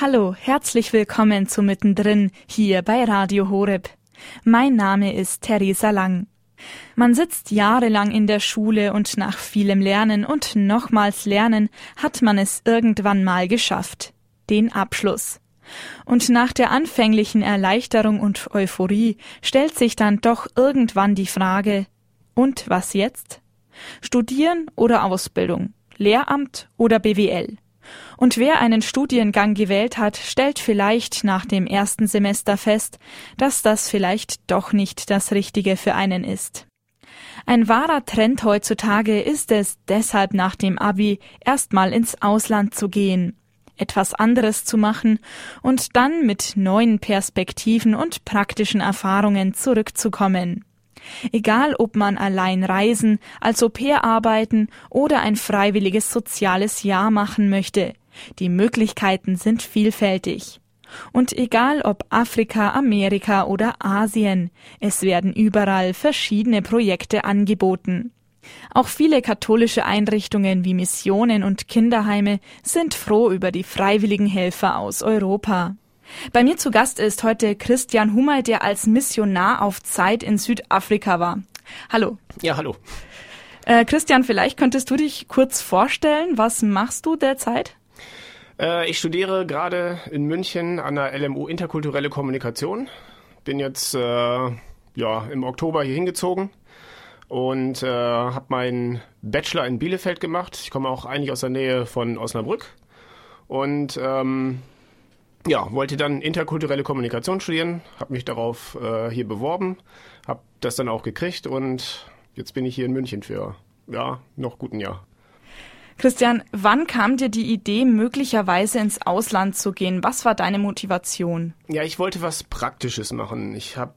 Hallo, herzlich willkommen zu Mittendrin hier bei Radio Horeb. Mein Name ist Theresa Lang. Man sitzt jahrelang in der Schule und nach vielem Lernen und nochmals Lernen hat man es irgendwann mal geschafft. Den Abschluss. Und nach der anfänglichen Erleichterung und Euphorie stellt sich dann doch irgendwann die Frage, und was jetzt? Studieren oder Ausbildung? Lehramt oder BWL? Und wer einen Studiengang gewählt hat, stellt vielleicht nach dem ersten Semester fest, dass das vielleicht doch nicht das Richtige für einen ist. Ein wahrer Trend heutzutage ist es, deshalb nach dem Abi erstmal ins Ausland zu gehen, etwas anderes zu machen und dann mit neuen Perspektiven und praktischen Erfahrungen zurückzukommen. Egal ob man allein reisen, als Au pair arbeiten oder ein freiwilliges soziales Jahr machen möchte. Die Möglichkeiten sind vielfältig. Und egal ob Afrika, Amerika oder Asien, es werden überall verschiedene Projekte angeboten. Auch viele katholische Einrichtungen wie Missionen und Kinderheime sind froh über die freiwilligen Helfer aus Europa. Bei mir zu Gast ist heute Christian Hummer, der als Missionar auf Zeit in Südafrika war. Hallo. Ja, hallo. Äh, Christian, vielleicht könntest du dich kurz vorstellen. Was machst du derzeit? Äh, ich studiere gerade in München an der LMU Interkulturelle Kommunikation. Bin jetzt äh, ja, im Oktober hier hingezogen und äh, habe meinen Bachelor in Bielefeld gemacht. Ich komme auch eigentlich aus der Nähe von Osnabrück. Und ähm, ja, wollte dann interkulturelle Kommunikation studieren, habe mich darauf äh, hier beworben, habe das dann auch gekriegt und jetzt bin ich hier in München für ja noch guten Jahr. Christian, wann kam dir die Idee, möglicherweise ins Ausland zu gehen? Was war deine Motivation? Ja, ich wollte was Praktisches machen. Ich habe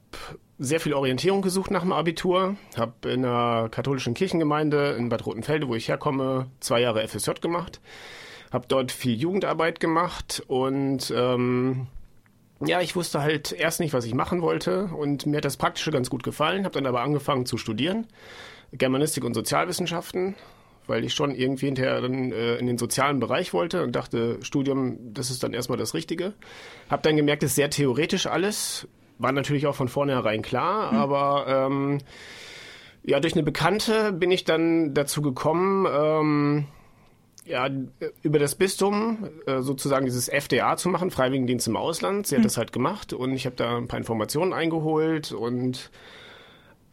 sehr viel Orientierung gesucht nach dem Abitur, habe in einer katholischen Kirchengemeinde in Bad Rotenfelde, wo ich herkomme, zwei Jahre FSJ gemacht habe dort viel Jugendarbeit gemacht und ähm, ja, ich wusste halt erst nicht, was ich machen wollte und mir hat das Praktische ganz gut gefallen, habe dann aber angefangen zu studieren, Germanistik und Sozialwissenschaften, weil ich schon irgendwie hinterher dann äh, in den sozialen Bereich wollte und dachte, Studium, das ist dann erstmal das Richtige. Habe dann gemerkt, es ist sehr theoretisch alles, war natürlich auch von vornherein klar, mhm. aber ähm, ja, durch eine Bekannte bin ich dann dazu gekommen, ähm, ja, über das Bistum äh, sozusagen dieses FDA zu machen, Freiwilligendienst im Ausland. Sie hat mhm. das halt gemacht und ich habe da ein paar Informationen eingeholt und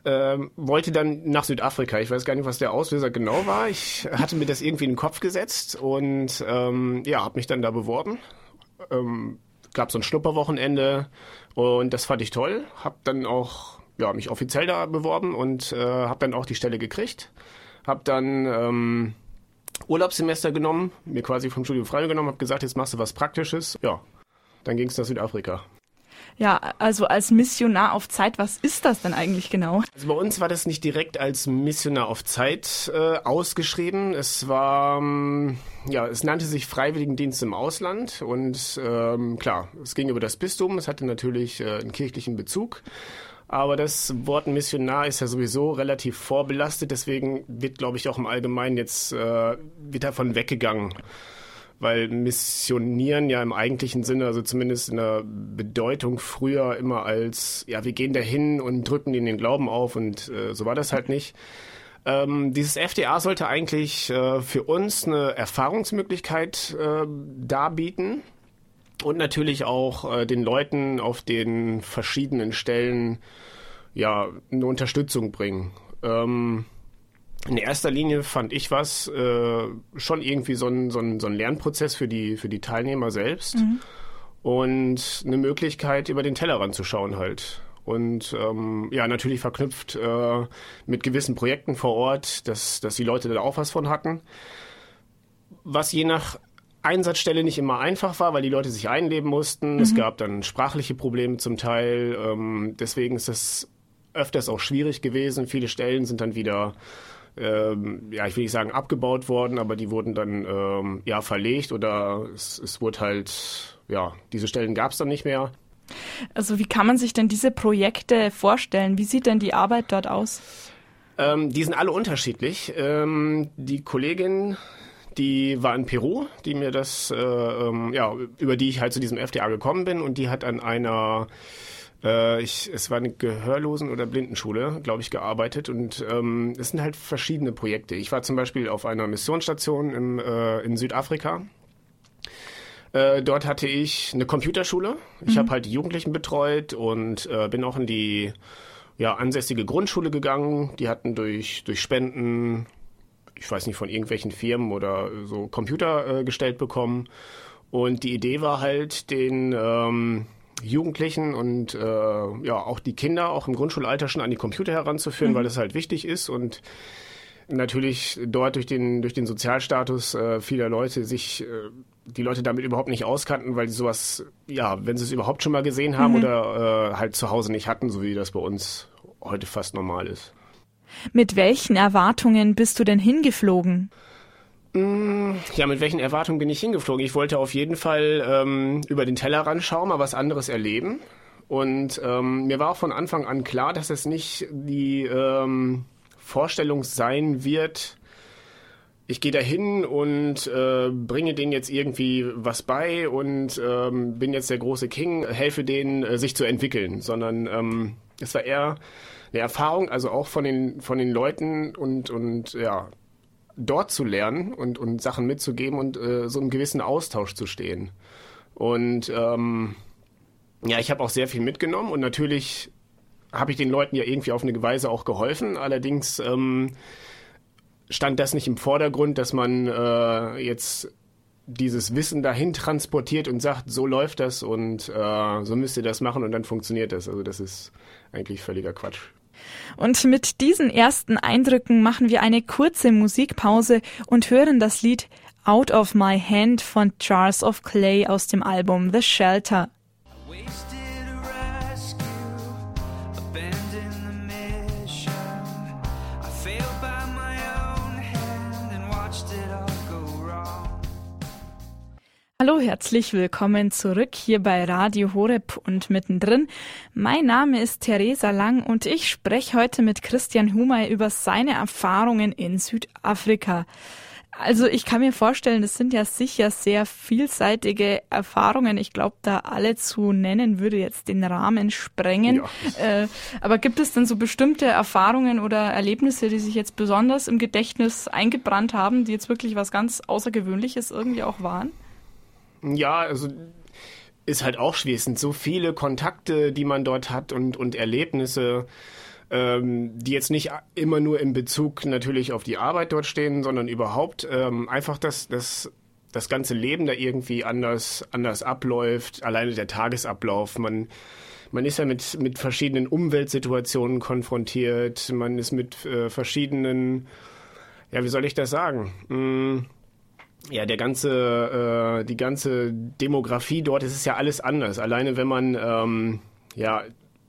äh, wollte dann nach Südafrika. Ich weiß gar nicht, was der Auslöser genau war. Ich hatte mir das irgendwie in den Kopf gesetzt und ähm, ja, habe mich dann da beworben. Ähm, gab so ein Schnupperwochenende und das fand ich toll. Habe dann auch ja, mich offiziell da beworben und äh, habe dann auch die Stelle gekriegt. Habe dann ähm, Urlaubssemester genommen, mir quasi vom Studium freigenommen, habe gesagt, jetzt machst du was Praktisches. Ja, dann ging es nach Südafrika. Ja, also als Missionar auf Zeit, was ist das denn eigentlich genau? Also bei uns war das nicht direkt als Missionar auf Zeit äh, ausgeschrieben. Es war, ähm, ja, es nannte sich Freiwilligendienst im Ausland und ähm, klar, es ging über das Bistum, es hatte natürlich äh, einen kirchlichen Bezug. Aber das Wort Missionar ist ja sowieso relativ vorbelastet, deswegen wird, glaube ich, auch im Allgemeinen jetzt äh, wird davon weggegangen. Weil Missionieren ja im eigentlichen Sinne, also zumindest in der Bedeutung früher immer als, ja, wir gehen dahin und drücken ihnen den Glauben auf und äh, so war das halt nicht. Ähm, dieses FDA sollte eigentlich äh, für uns eine Erfahrungsmöglichkeit äh, darbieten und natürlich auch äh, den Leuten auf den verschiedenen Stellen ja eine Unterstützung bringen. Ähm, in erster Linie fand ich was äh, schon irgendwie so ein, so, ein, so ein Lernprozess für die, für die Teilnehmer selbst mhm. und eine Möglichkeit, über den Tellerrand zu schauen halt. Und ähm, ja, natürlich verknüpft äh, mit gewissen Projekten vor Ort, dass, dass die Leute da auch was von hatten. Was je nach Einsatzstelle nicht immer einfach war, weil die Leute sich einleben mussten. Mhm. Es gab dann sprachliche Probleme zum Teil. Ähm, deswegen ist es öfters auch schwierig gewesen. Viele Stellen sind dann wieder, ähm, ja, ich will nicht sagen abgebaut worden, aber die wurden dann ähm, ja verlegt oder es, es wurde halt, ja, diese Stellen gab es dann nicht mehr. Also wie kann man sich denn diese Projekte vorstellen? Wie sieht denn die Arbeit dort aus? Ähm, die sind alle unterschiedlich. Ähm, die Kollegin, die war in Peru, die mir das, äh, ähm, ja, über die ich halt zu diesem FDA gekommen bin und die hat an einer äh, ich, es war eine Gehörlosen- oder Blindenschule, glaube ich, gearbeitet und ähm, es sind halt verschiedene Projekte. Ich war zum Beispiel auf einer Missionsstation im, äh, in Südafrika. Äh, dort hatte ich eine Computerschule. Ich mhm. habe halt die Jugendlichen betreut und äh, bin auch in die ja, ansässige Grundschule gegangen. Die hatten durch, durch Spenden, ich weiß nicht, von irgendwelchen Firmen oder so Computer äh, gestellt bekommen. Und die Idee war halt, den ähm, Jugendlichen und äh, ja auch die Kinder auch im Grundschulalter schon an die Computer heranzuführen, mhm. weil das halt wichtig ist und natürlich dort durch den durch den Sozialstatus äh, vieler Leute sich äh, die Leute damit überhaupt nicht auskannten, weil sie sowas ja, wenn sie es überhaupt schon mal gesehen haben mhm. oder äh, halt zu Hause nicht hatten, so wie das bei uns heute fast normal ist. Mit welchen Erwartungen bist du denn hingeflogen? Mm, ja, mit welchen Erwartungen bin ich hingeflogen? Ich wollte auf jeden Fall ähm, über den Tellerrand schauen, mal was anderes erleben. Und ähm, mir war auch von Anfang an klar, dass es nicht die ähm, Vorstellung sein wird, ich gehe dahin und äh, bringe denen jetzt irgendwie was bei und ähm, bin jetzt der große King, helfe denen, äh, sich zu entwickeln, sondern ähm, es war eher eine Erfahrung, also auch von den von den Leuten und und ja dort zu lernen und, und Sachen mitzugeben und äh, so im gewissen Austausch zu stehen. Und ähm, ja, ich habe auch sehr viel mitgenommen und natürlich habe ich den Leuten ja irgendwie auf eine Weise auch geholfen. Allerdings ähm, stand das nicht im Vordergrund, dass man äh, jetzt dieses Wissen dahin transportiert und sagt, so läuft das und äh, so müsst ihr das machen und dann funktioniert das. Also das ist eigentlich völliger Quatsch. Und mit diesen ersten Eindrücken machen wir eine kurze Musikpause und hören das Lied Out of My Hand von Charles of Clay aus dem Album The Shelter. Hallo, herzlich willkommen zurück hier bei Radio Horeb und mittendrin. Mein Name ist Theresa Lang und ich spreche heute mit Christian Humay über seine Erfahrungen in Südafrika. Also ich kann mir vorstellen, das sind ja sicher sehr vielseitige Erfahrungen. Ich glaube, da alle zu nennen würde jetzt den Rahmen sprengen. Ja. Äh, aber gibt es denn so bestimmte Erfahrungen oder Erlebnisse, die sich jetzt besonders im Gedächtnis eingebrannt haben, die jetzt wirklich was ganz Außergewöhnliches irgendwie auch waren? Ja, also ist halt auch schwierig. Es sind so viele Kontakte, die man dort hat und, und Erlebnisse, ähm, die jetzt nicht immer nur in Bezug natürlich auf die Arbeit dort stehen, sondern überhaupt ähm, einfach das, das, das ganze Leben da irgendwie anders, anders abläuft. Alleine der Tagesablauf. Man, man ist ja mit, mit verschiedenen Umweltsituationen konfrontiert. Man ist mit äh, verschiedenen, ja, wie soll ich das sagen? Hm, ja, der ganze, äh, die ganze Demografie dort, es ist ja alles anders. Alleine wenn man, ähm, ja,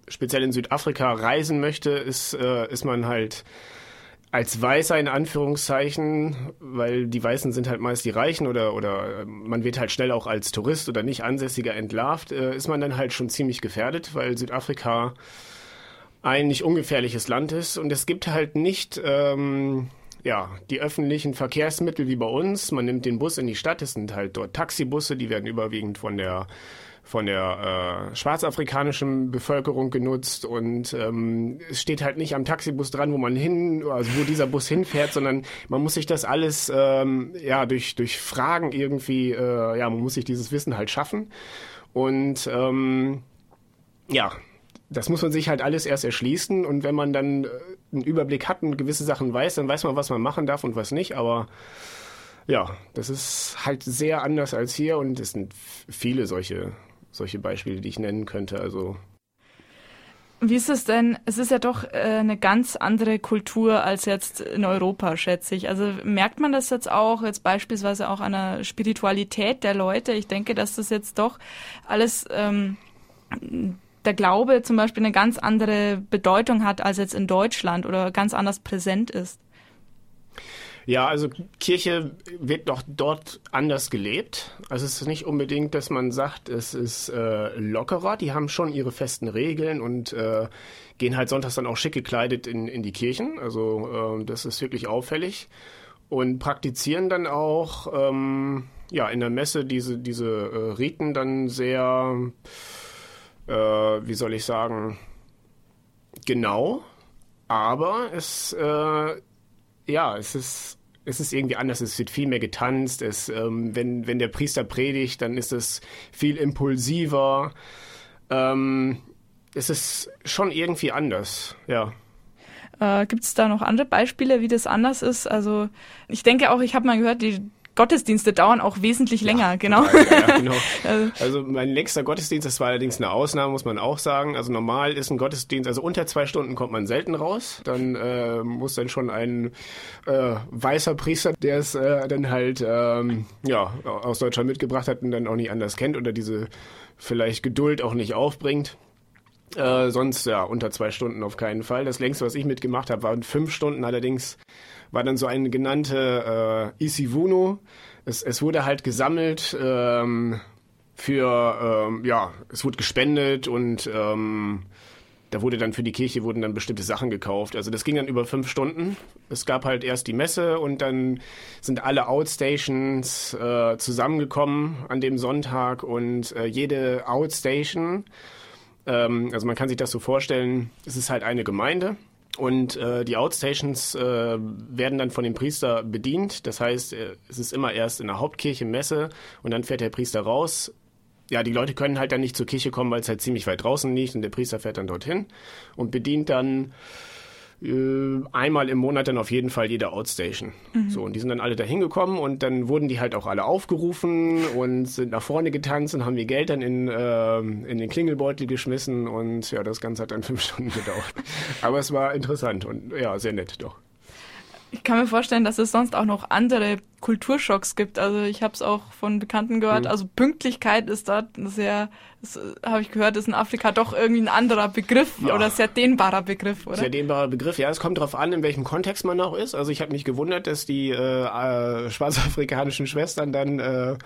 speziell in Südafrika reisen möchte, ist, äh, ist man halt als Weißer in Anführungszeichen, weil die Weißen sind halt meist die Reichen oder, oder man wird halt schnell auch als Tourist oder nicht Ansässiger entlarvt, äh, ist man dann halt schon ziemlich gefährdet, weil Südafrika ein nicht ungefährliches Land ist und es gibt halt nicht ähm, ja, die öffentlichen Verkehrsmittel wie bei uns. Man nimmt den Bus in die Stadt. Es sind halt dort Taxibusse, die werden überwiegend von der von der äh, schwarzafrikanischen Bevölkerung genutzt und ähm, es steht halt nicht am Taxibus dran, wo man hin, also wo dieser Bus hinfährt, sondern man muss sich das alles ähm, ja durch durch Fragen irgendwie, äh, ja, man muss sich dieses Wissen halt schaffen und ähm, ja, das muss man sich halt alles erst erschließen und wenn man dann äh, einen Überblick hat und gewisse Sachen weiß, dann weiß man, was man machen darf und was nicht, aber ja, das ist halt sehr anders als hier und es sind viele solche, solche Beispiele, die ich nennen könnte, also wie ist es denn? Es ist ja doch äh, eine ganz andere Kultur als jetzt in Europa, schätze ich. Also merkt man das jetzt auch, jetzt beispielsweise auch an der Spiritualität der Leute? Ich denke, dass das jetzt doch alles ähm, der Glaube zum Beispiel eine ganz andere Bedeutung hat als jetzt in Deutschland oder ganz anders präsent ist. Ja, also Kirche wird doch dort anders gelebt. Also es ist nicht unbedingt, dass man sagt, es ist äh, lockerer. Die haben schon ihre festen Regeln und äh, gehen halt sonntags dann auch schick gekleidet in, in die Kirchen. Also äh, das ist wirklich auffällig. und praktizieren dann auch ähm, ja, in der Messe diese, diese äh, Riten dann sehr, äh, wie soll ich sagen, genau. Aber es, äh, ja, es ist, es ist irgendwie anders. Es wird viel mehr getanzt. Es, ähm, wenn, wenn der Priester predigt, dann ist es viel impulsiver. Ähm, es ist schon irgendwie anders, ja. Äh, Gibt es da noch andere Beispiele, wie das anders ist? Also ich denke auch, ich habe mal gehört, die Gottesdienste dauern auch wesentlich länger, ja, genau. Ja, ja, genau. Also, also mein längster Gottesdienst, das war allerdings eine Ausnahme, muss man auch sagen. Also normal ist ein Gottesdienst, also unter zwei Stunden kommt man selten raus. Dann äh, muss dann schon ein äh, weißer Priester, der es äh, dann halt ähm, ja, aus Deutschland mitgebracht hat und dann auch nicht anders kennt oder diese vielleicht Geduld auch nicht aufbringt. Äh, sonst ja unter zwei Stunden auf keinen Fall. Das längste, was ich mitgemacht habe, waren fünf Stunden. Allerdings war dann so eine genannte äh, Isivuno. Es, es wurde halt gesammelt ähm, für ähm, ja, es wurde gespendet und ähm, da wurde dann für die Kirche wurden dann bestimmte Sachen gekauft. Also das ging dann über fünf Stunden. Es gab halt erst die Messe und dann sind alle Outstations äh, zusammengekommen an dem Sonntag und äh, jede Outstation ähm, also man kann sich das so vorstellen, es ist halt eine Gemeinde. Und äh, die Outstations äh, werden dann von dem Priester bedient. Das heißt, äh, es ist immer erst in der Hauptkirche Messe und dann fährt der Priester raus. Ja, die Leute können halt dann nicht zur Kirche kommen, weil es halt ziemlich weit draußen liegt und der Priester fährt dann dorthin und bedient dann einmal im Monat dann auf jeden Fall jede Outstation. Mhm. So, und die sind dann alle da hingekommen und dann wurden die halt auch alle aufgerufen und sind nach vorne getanzt und haben ihr Geld dann in, äh, in den Klingelbeutel geschmissen und ja, das Ganze hat dann fünf Stunden gedauert. Aber es war interessant und ja, sehr nett doch. Ich kann mir vorstellen, dass es sonst auch noch andere Kulturschocks gibt. Also ich habe es auch von Bekannten gehört. Mhm. Also Pünktlichkeit ist da sehr, habe ich gehört, ist in Afrika doch irgendwie ein anderer Begriff ja. oder sehr dehnbarer Begriff, oder? Sehr dehnbarer Begriff. Ja, es kommt darauf an, in welchem Kontext man auch ist. Also ich habe mich gewundert, dass die äh, äh, schwarzafrikanischen Schwestern dann, äh,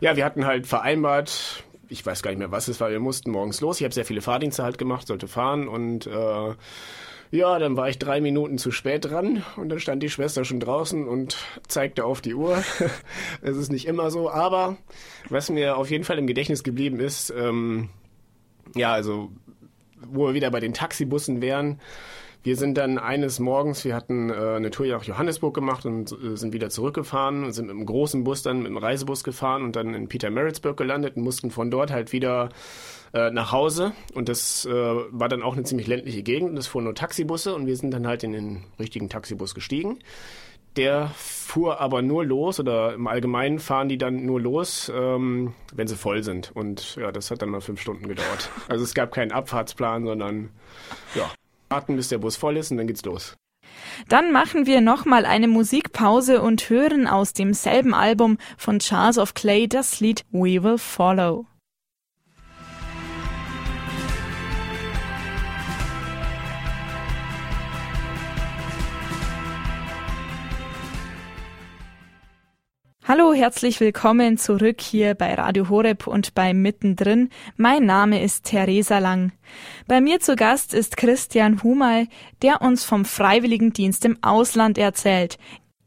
ja, wir hatten halt vereinbart, ich weiß gar nicht mehr, was es war. Wir mussten morgens los. Ich habe sehr viele Fahrdienste halt gemacht, sollte fahren und äh, ja, dann war ich drei Minuten zu spät dran und dann stand die Schwester schon draußen und zeigte auf die Uhr. Es ist nicht immer so, aber was mir auf jeden Fall im Gedächtnis geblieben ist, ähm, ja, also wo wir wieder bei den Taxibussen wären, wir sind dann eines Morgens, wir hatten äh, eine Tour nach Johannesburg gemacht und äh, sind wieder zurückgefahren und sind mit einem großen Bus dann mit einem Reisebus gefahren und dann in Peter Maritzburg gelandet und mussten von dort halt wieder äh, nach Hause. Und das äh, war dann auch eine ziemlich ländliche Gegend und es fuhren nur Taxibusse und wir sind dann halt in den richtigen Taxibus gestiegen. Der fuhr aber nur los oder im Allgemeinen fahren die dann nur los, ähm, wenn sie voll sind. Und ja, das hat dann mal fünf Stunden gedauert. Also es gab keinen Abfahrtsplan, sondern ja, warten, bis der Bus voll ist und dann geht's los. Dann machen wir nochmal eine Musikpause und hören aus demselben Album von Charles of Clay das Lied We Will Follow. Hallo, herzlich willkommen zurück hier bei Radio Horeb und bei Mittendrin. Mein Name ist Theresa Lang. Bei mir zu Gast ist Christian Humal, der uns vom Freiwilligendienst im Ausland erzählt.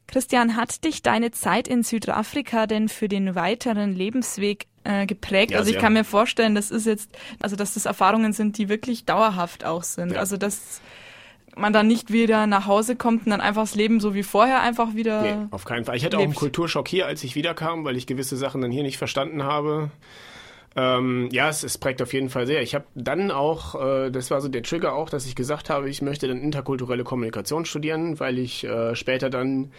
Christian, hat dich deine Zeit in Südafrika denn für den weiteren Lebensweg äh, geprägt? Ja, also ich kann mir vorstellen, das ist jetzt, also dass das Erfahrungen sind, die wirklich dauerhaft auch sind. Ja. Also das man dann nicht wieder nach Hause kommt und dann einfach das Leben so wie vorher einfach wieder. Nee, auf keinen Fall. Ich hatte lebt. auch einen Kulturschock hier, als ich wiederkam, weil ich gewisse Sachen dann hier nicht verstanden habe. Ähm, ja, es, es, prägt auf jeden Fall sehr. Ich habe dann auch, äh, das war so der Trigger auch, dass ich gesagt habe, ich möchte dann interkulturelle Kommunikation studieren, weil ich äh, später dann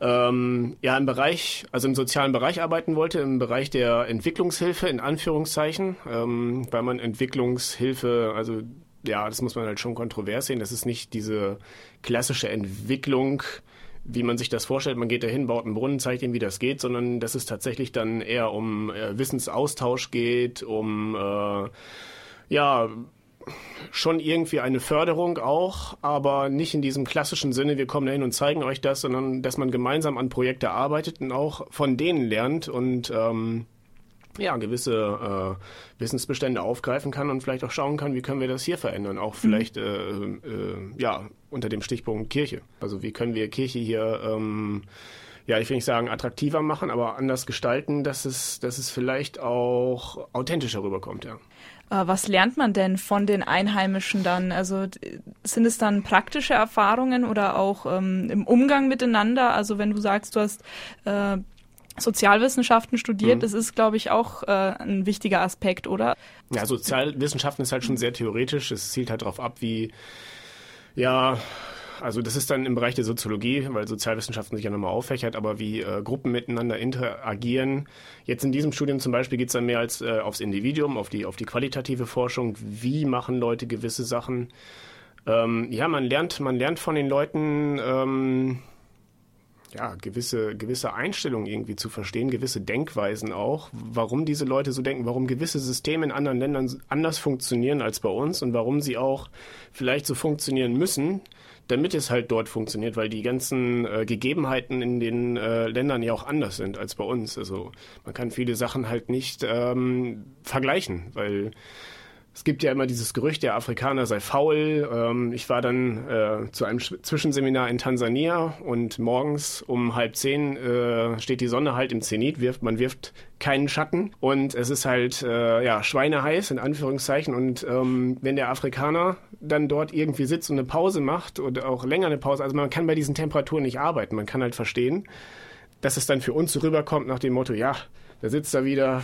ähm, ja im Bereich, also im sozialen Bereich arbeiten wollte, im Bereich der Entwicklungshilfe in Anführungszeichen, ähm, weil man Entwicklungshilfe, also ja, das muss man halt schon kontrovers sehen. Das ist nicht diese klassische Entwicklung, wie man sich das vorstellt. Man geht dahin, baut einen Brunnen, zeigt ihm, wie das geht, sondern dass es tatsächlich dann eher um äh, Wissensaustausch geht, um äh, ja schon irgendwie eine Förderung auch, aber nicht in diesem klassischen Sinne, wir kommen dahin und zeigen euch das, sondern dass man gemeinsam an Projekte arbeitet und auch von denen lernt und ähm, ja, gewisse äh, Wissensbestände aufgreifen kann und vielleicht auch schauen kann, wie können wir das hier verändern, auch vielleicht äh, äh, ja unter dem Stichpunkt Kirche. Also wie können wir Kirche hier ähm, ja, ich will nicht sagen attraktiver machen, aber anders gestalten, dass es, dass es vielleicht auch authentischer rüberkommt, ja. Äh, was lernt man denn von den Einheimischen dann? Also sind es dann praktische Erfahrungen oder auch ähm, im Umgang miteinander? Also wenn du sagst, du hast äh, Sozialwissenschaften studiert, mhm. das ist, glaube ich, auch äh, ein wichtiger Aspekt, oder? Ja, Sozialwissenschaften ist halt schon sehr theoretisch. Es zielt halt darauf ab, wie ja also das ist dann im Bereich der Soziologie, weil Sozialwissenschaften sich ja nochmal auffächert, aber wie äh, Gruppen miteinander interagieren. Jetzt in diesem Studium zum Beispiel geht es dann mehr als äh, aufs Individuum, auf die, auf die qualitative Forschung. Wie machen Leute gewisse Sachen? Ähm, ja, man lernt, man lernt von den Leuten ähm, ja, gewisse, gewisse Einstellungen irgendwie zu verstehen, gewisse Denkweisen auch, warum diese Leute so denken, warum gewisse Systeme in anderen Ländern anders funktionieren als bei uns und warum sie auch vielleicht so funktionieren müssen, damit es halt dort funktioniert, weil die ganzen äh, Gegebenheiten in den äh, Ländern ja auch anders sind als bei uns. Also man kann viele Sachen halt nicht ähm, vergleichen, weil es gibt ja immer dieses Gerücht, der Afrikaner sei faul. Ähm, ich war dann äh, zu einem Zwischenseminar in Tansania und morgens um halb zehn äh, steht die Sonne halt im Zenit, wirft, man wirft keinen Schatten. Und es ist halt äh, ja schweineheiß in Anführungszeichen. Und ähm, wenn der Afrikaner dann dort irgendwie sitzt und eine Pause macht oder auch länger eine Pause, also man kann bei diesen Temperaturen nicht arbeiten, man kann halt verstehen, dass es dann für uns so rüberkommt nach dem Motto, ja, da sitzt er wieder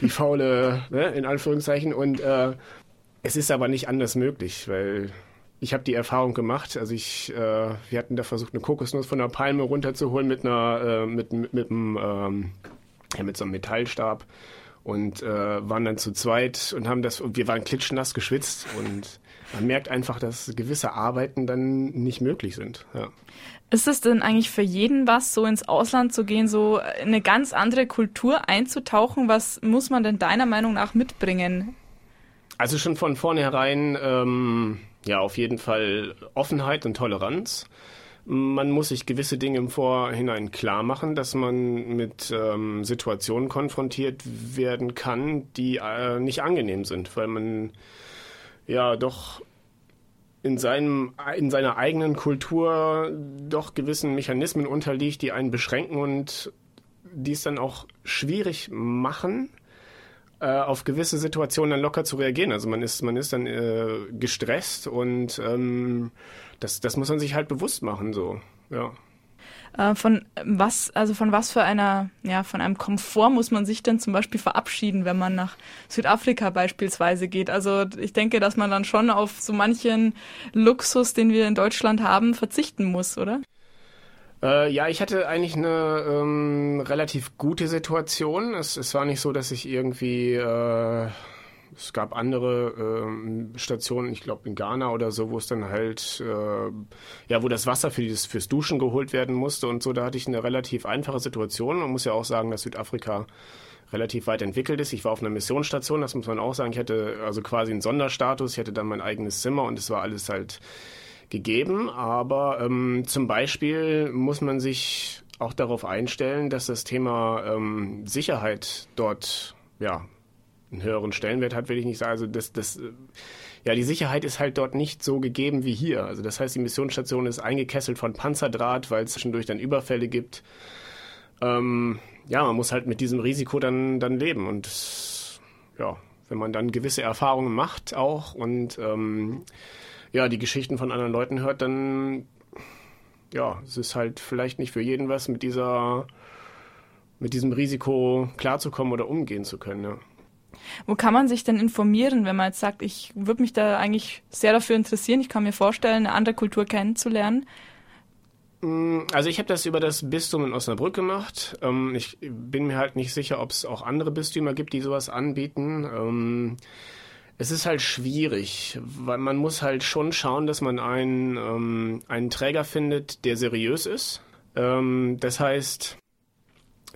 die faule, ne, in Anführungszeichen. Und äh, es ist aber nicht anders möglich, weil ich habe die Erfahrung gemacht. Also ich, äh, wir hatten da versucht, eine Kokosnuss von der Palme runterzuholen mit einer, äh, mit, mit, mit, einem, ähm, ja, mit so einem Metallstab und äh, waren dann zu zweit und haben das, und wir waren klitschnass geschwitzt und man merkt einfach, dass gewisse Arbeiten dann nicht möglich sind. Ja. Ist es denn eigentlich für jeden was, so ins Ausland zu gehen, so eine ganz andere Kultur einzutauchen? Was muss man denn deiner Meinung nach mitbringen? Also schon von vornherein, ähm, ja, auf jeden Fall Offenheit und Toleranz. Man muss sich gewisse Dinge im Vorhinein klar machen, dass man mit ähm, Situationen konfrontiert werden kann, die äh, nicht angenehm sind, weil man ja doch in, seinem, in seiner eigenen Kultur doch gewissen Mechanismen unterliegt, die einen beschränken und die es dann auch schwierig machen, äh, auf gewisse Situationen dann locker zu reagieren. Also man ist, man ist dann äh, gestresst und ähm, das, das muss man sich halt bewusst machen, so, ja. Äh, von was, also von was für einer, ja, von einem Komfort muss man sich denn zum Beispiel verabschieden, wenn man nach Südafrika beispielsweise geht? Also ich denke, dass man dann schon auf so manchen Luxus, den wir in Deutschland haben, verzichten muss, oder? Äh, ja, ich hatte eigentlich eine ähm, relativ gute Situation. Es, es war nicht so, dass ich irgendwie äh, es gab andere ähm, Stationen, ich glaube in Ghana oder so, wo es dann halt, äh, ja, wo das Wasser für dieses, fürs Duschen geholt werden musste und so. Da hatte ich eine relativ einfache Situation. Man muss ja auch sagen, dass Südafrika relativ weit entwickelt ist. Ich war auf einer Missionsstation, das muss man auch sagen. Ich hatte also quasi einen Sonderstatus. Ich hatte dann mein eigenes Zimmer und es war alles halt gegeben. Aber ähm, zum Beispiel muss man sich auch darauf einstellen, dass das Thema ähm, Sicherheit dort ja einen höheren Stellenwert hat, will ich nicht sagen. Also das, das, ja, die Sicherheit ist halt dort nicht so gegeben wie hier. Also das heißt, die Missionsstation ist eingekesselt von Panzerdraht, weil es zwischendurch dann Überfälle gibt. Ähm, ja, man muss halt mit diesem Risiko dann, dann leben. Und ja, wenn man dann gewisse Erfahrungen macht auch und ähm, ja, die Geschichten von anderen Leuten hört, dann ja, es ist halt vielleicht nicht für jeden was, mit dieser mit diesem Risiko klarzukommen oder umgehen zu können. Ja. Wo kann man sich denn informieren, wenn man jetzt sagt, ich würde mich da eigentlich sehr dafür interessieren, ich kann mir vorstellen, eine andere Kultur kennenzulernen? Mm, also ich habe das über das Bistum in Osnabrück gemacht. Ähm, ich bin mir halt nicht sicher, ob es auch andere Bistümer gibt, die sowas anbieten. Ähm, es ist halt schwierig, weil man muss halt schon schauen, dass man einen, ähm, einen Träger findet, der seriös ist. das heißt,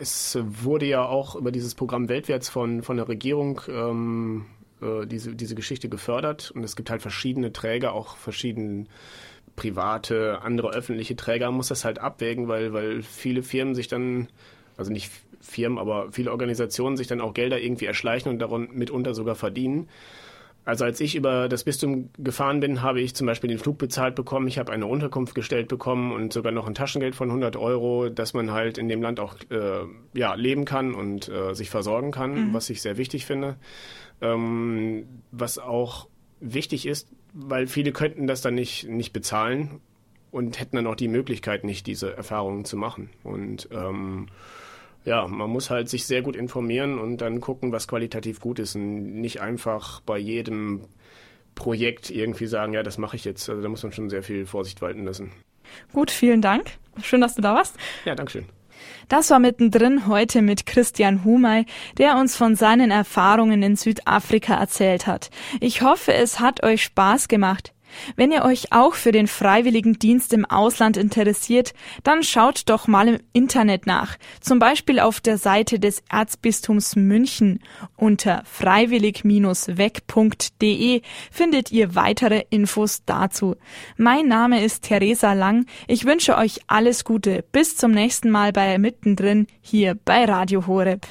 es wurde ja auch über dieses Programm Weltwärts von, von der Regierung ähm, äh, diese, diese Geschichte gefördert. Und es gibt halt verschiedene Träger, auch verschiedene private, andere öffentliche Träger. Man muss das halt abwägen, weil, weil viele Firmen sich dann, also nicht Firmen, aber viele Organisationen sich dann auch Gelder irgendwie erschleichen und darum mitunter sogar verdienen. Also als ich über das Bistum gefahren bin, habe ich zum Beispiel den Flug bezahlt bekommen, ich habe eine Unterkunft gestellt bekommen und sogar noch ein Taschengeld von 100 Euro, dass man halt in dem Land auch äh, ja, leben kann und äh, sich versorgen kann, mhm. was ich sehr wichtig finde. Ähm, was auch wichtig ist, weil viele könnten das dann nicht, nicht bezahlen und hätten dann auch die Möglichkeit nicht, diese Erfahrungen zu machen. Und ähm, ja, man muss halt sich sehr gut informieren und dann gucken, was qualitativ gut ist und nicht einfach bei jedem Projekt irgendwie sagen, ja, das mache ich jetzt. Also da muss man schon sehr viel Vorsicht walten lassen. Gut, vielen Dank. Schön, dass du da warst. Ja, Dankeschön. Das war mittendrin heute mit Christian Humay, der uns von seinen Erfahrungen in Südafrika erzählt hat. Ich hoffe, es hat euch Spaß gemacht. Wenn ihr euch auch für den Freiwilligendienst im Ausland interessiert, dann schaut doch mal im Internet nach, zum Beispiel auf der Seite des Erzbistums München. Unter freiwillig-weg.de findet ihr weitere Infos dazu. Mein Name ist Theresa Lang. Ich wünsche euch alles Gute. Bis zum nächsten Mal bei Mittendrin hier bei Radio Horeb.